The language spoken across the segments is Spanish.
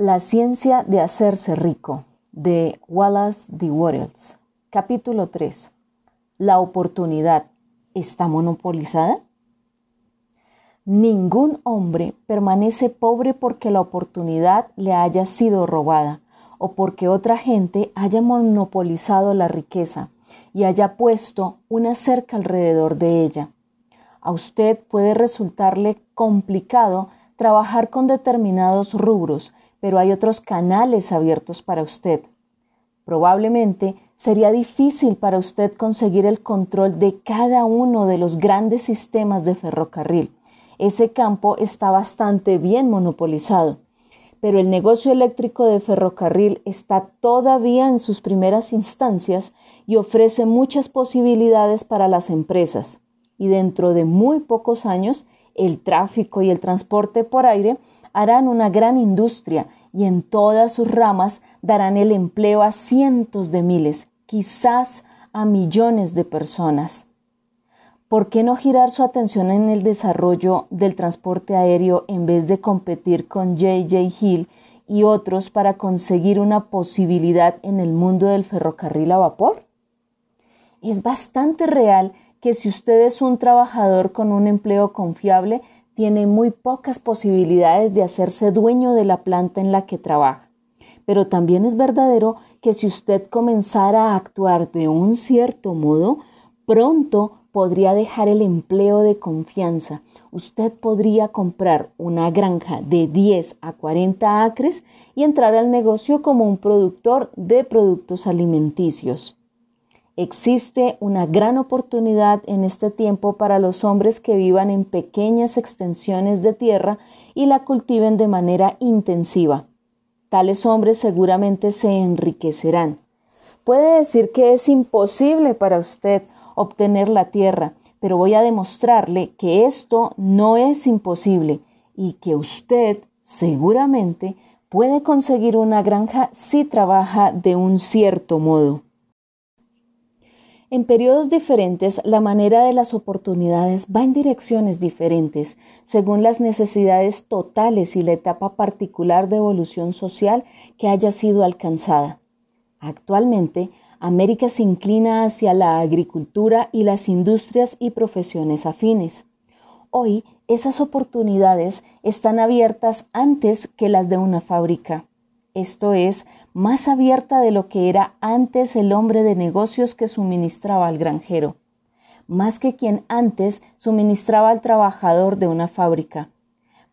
La ciencia de hacerse rico de Wallace D. Wattles. Capítulo 3. La oportunidad está monopolizada. Ningún hombre permanece pobre porque la oportunidad le haya sido robada o porque otra gente haya monopolizado la riqueza y haya puesto una cerca alrededor de ella. A usted puede resultarle complicado trabajar con determinados rubros, pero hay otros canales abiertos para usted. Probablemente sería difícil para usted conseguir el control de cada uno de los grandes sistemas de ferrocarril. Ese campo está bastante bien monopolizado. Pero el negocio eléctrico de ferrocarril está todavía en sus primeras instancias y ofrece muchas posibilidades para las empresas. Y dentro de muy pocos años, el tráfico y el transporte por aire harán una gran industria y en todas sus ramas darán el empleo a cientos de miles, quizás a millones de personas. ¿Por qué no girar su atención en el desarrollo del transporte aéreo en vez de competir con J.J. Hill y otros para conseguir una posibilidad en el mundo del ferrocarril a vapor? Es bastante real que si usted es un trabajador con un empleo confiable, tiene muy pocas posibilidades de hacerse dueño de la planta en la que trabaja. Pero también es verdadero que si usted comenzara a actuar de un cierto modo, pronto podría dejar el empleo de confianza. Usted podría comprar una granja de 10 a 40 acres y entrar al negocio como un productor de productos alimenticios. Existe una gran oportunidad en este tiempo para los hombres que vivan en pequeñas extensiones de tierra y la cultiven de manera intensiva. Tales hombres seguramente se enriquecerán. Puede decir que es imposible para usted obtener la tierra, pero voy a demostrarle que esto no es imposible y que usted seguramente puede conseguir una granja si trabaja de un cierto modo. En periodos diferentes, la manera de las oportunidades va en direcciones diferentes, según las necesidades totales y la etapa particular de evolución social que haya sido alcanzada. Actualmente, América se inclina hacia la agricultura y las industrias y profesiones afines. Hoy, esas oportunidades están abiertas antes que las de una fábrica esto es, más abierta de lo que era antes el hombre de negocios que suministraba al granjero, más que quien antes suministraba al trabajador de una fábrica,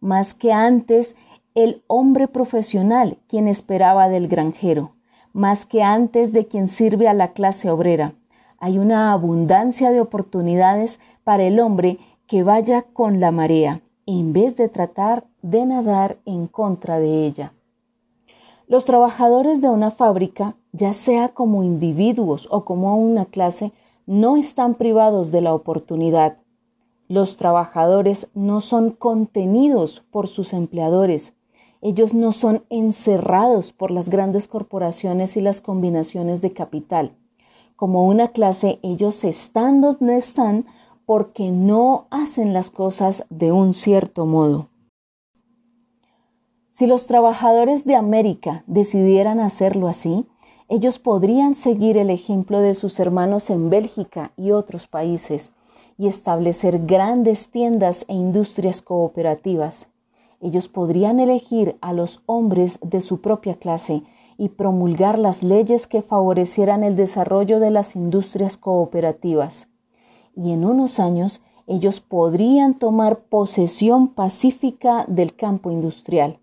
más que antes el hombre profesional quien esperaba del granjero, más que antes de quien sirve a la clase obrera. Hay una abundancia de oportunidades para el hombre que vaya con la marea, en vez de tratar de nadar en contra de ella. Los trabajadores de una fábrica, ya sea como individuos o como una clase, no están privados de la oportunidad. Los trabajadores no son contenidos por sus empleadores. Ellos no son encerrados por las grandes corporaciones y las combinaciones de capital. Como una clase, ellos están donde están porque no hacen las cosas de un cierto modo. Si los trabajadores de América decidieran hacerlo así, ellos podrían seguir el ejemplo de sus hermanos en Bélgica y otros países y establecer grandes tiendas e industrias cooperativas. Ellos podrían elegir a los hombres de su propia clase y promulgar las leyes que favorecieran el desarrollo de las industrias cooperativas. Y en unos años ellos podrían tomar posesión pacífica del campo industrial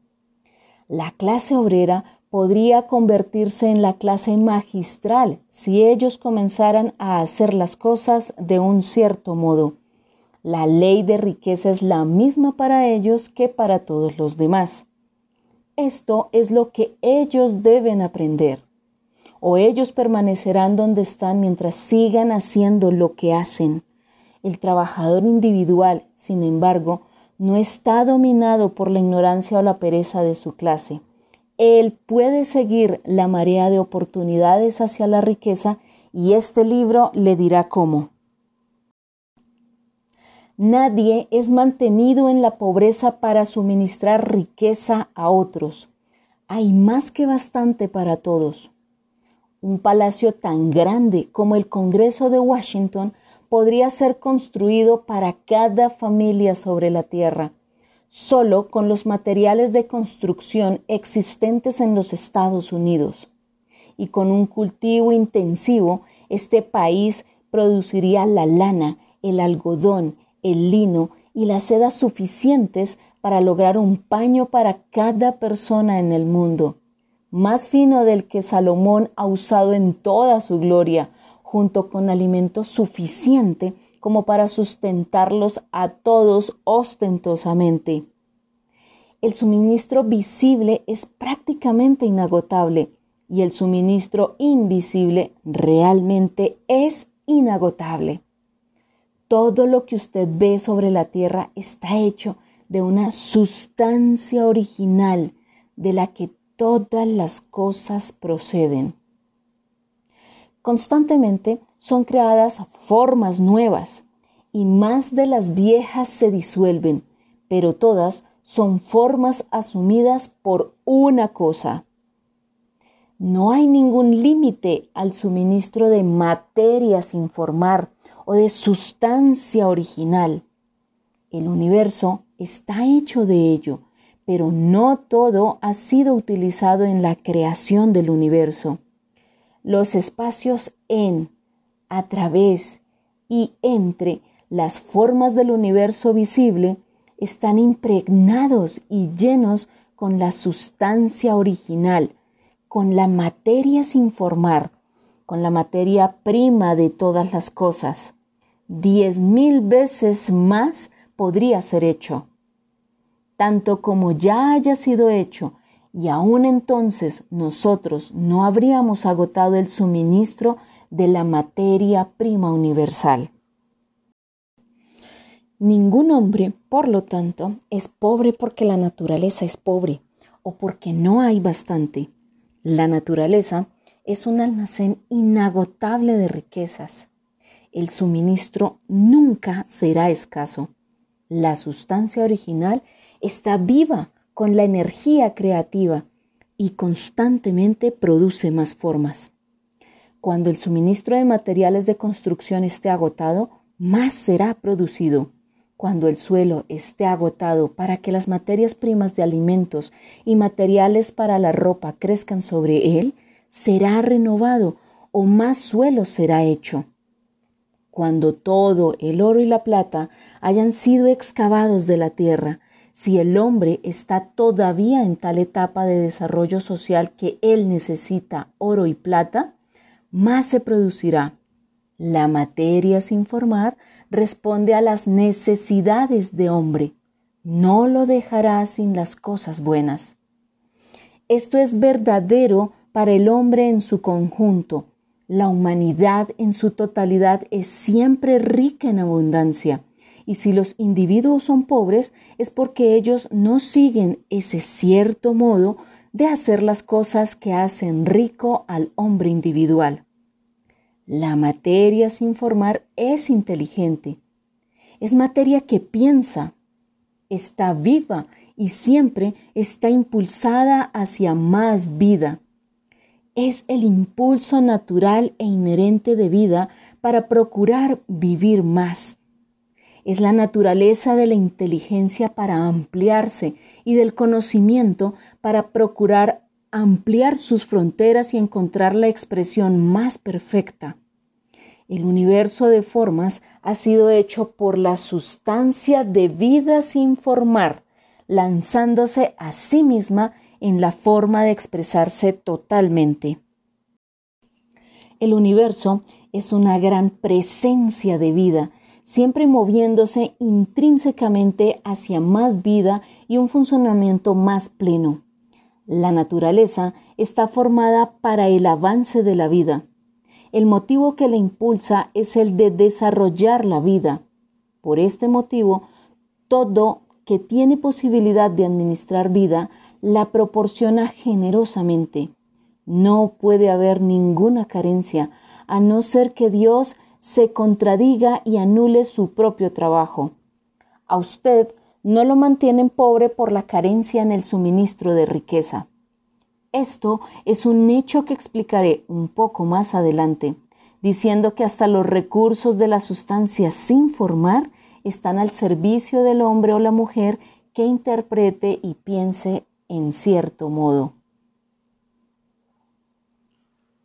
la clase obrera podría convertirse en la clase magistral si ellos comenzaran a hacer las cosas de un cierto modo. La ley de riqueza es la misma para ellos que para todos los demás. Esto es lo que ellos deben aprender. O ellos permanecerán donde están mientras sigan haciendo lo que hacen. El trabajador individual, sin embargo, no está dominado por la ignorancia o la pereza de su clase. Él puede seguir la marea de oportunidades hacia la riqueza y este libro le dirá cómo. Nadie es mantenido en la pobreza para suministrar riqueza a otros. hay más que bastante para todos. Un palacio tan grande como el Congreso de Washington podría ser construido para cada familia sobre la Tierra, solo con los materiales de construcción existentes en los Estados Unidos. Y con un cultivo intensivo, este país produciría la lana, el algodón, el lino y las sedas suficientes para lograr un paño para cada persona en el mundo, más fino del que Salomón ha usado en toda su gloria, junto con alimento suficiente como para sustentarlos a todos ostentosamente. El suministro visible es prácticamente inagotable y el suministro invisible realmente es inagotable. Todo lo que usted ve sobre la tierra está hecho de una sustancia original de la que todas las cosas proceden. Constantemente son creadas formas nuevas y más de las viejas se disuelven, pero todas son formas asumidas por una cosa. No hay ningún límite al suministro de materia sin formar o de sustancia original. El universo está hecho de ello, pero no todo ha sido utilizado en la creación del universo. Los espacios en, a través y entre las formas del universo visible están impregnados y llenos con la sustancia original, con la materia sin formar, con la materia prima de todas las cosas. Diez mil veces más podría ser hecho tanto como ya haya sido hecho, y aún entonces nosotros no habríamos agotado el suministro de la materia prima universal. Ningún hombre, por lo tanto, es pobre porque la naturaleza es pobre o porque no hay bastante. La naturaleza es un almacén inagotable de riquezas. El suministro nunca será escaso. La sustancia original está viva con la energía creativa y constantemente produce más formas. Cuando el suministro de materiales de construcción esté agotado, más será producido. Cuando el suelo esté agotado para que las materias primas de alimentos y materiales para la ropa crezcan sobre él, será renovado o más suelo será hecho. Cuando todo el oro y la plata hayan sido excavados de la tierra, si el hombre está todavía en tal etapa de desarrollo social que él necesita oro y plata, más se producirá. La materia sin formar responde a las necesidades de hombre. No lo dejará sin las cosas buenas. Esto es verdadero para el hombre en su conjunto. La humanidad en su totalidad es siempre rica en abundancia y si los individuos son pobres es porque ellos no siguen ese cierto modo de hacer las cosas que hacen rico al hombre individual. La materia sin formar es inteligente. Es materia que piensa, está viva y siempre está impulsada hacia más vida. Es el impulso natural e inherente de vida para procurar vivir más es la naturaleza de la inteligencia para ampliarse y del conocimiento para procurar ampliar sus fronteras y encontrar la expresión más perfecta. El universo de formas ha sido hecho por la sustancia de vida sin formar, lanzándose a sí misma en la forma de expresarse totalmente. El universo es una gran presencia de vida siempre moviéndose intrínsecamente hacia más vida y un funcionamiento más pleno. La naturaleza está formada para el avance de la vida. El motivo que la impulsa es el de desarrollar la vida. Por este motivo, todo que tiene posibilidad de administrar vida la proporciona generosamente. No puede haber ninguna carencia, a no ser que Dios se contradiga y anule su propio trabajo. A usted no lo mantienen pobre por la carencia en el suministro de riqueza. Esto es un hecho que explicaré un poco más adelante, diciendo que hasta los recursos de la sustancia sin formar están al servicio del hombre o la mujer que interprete y piense en cierto modo.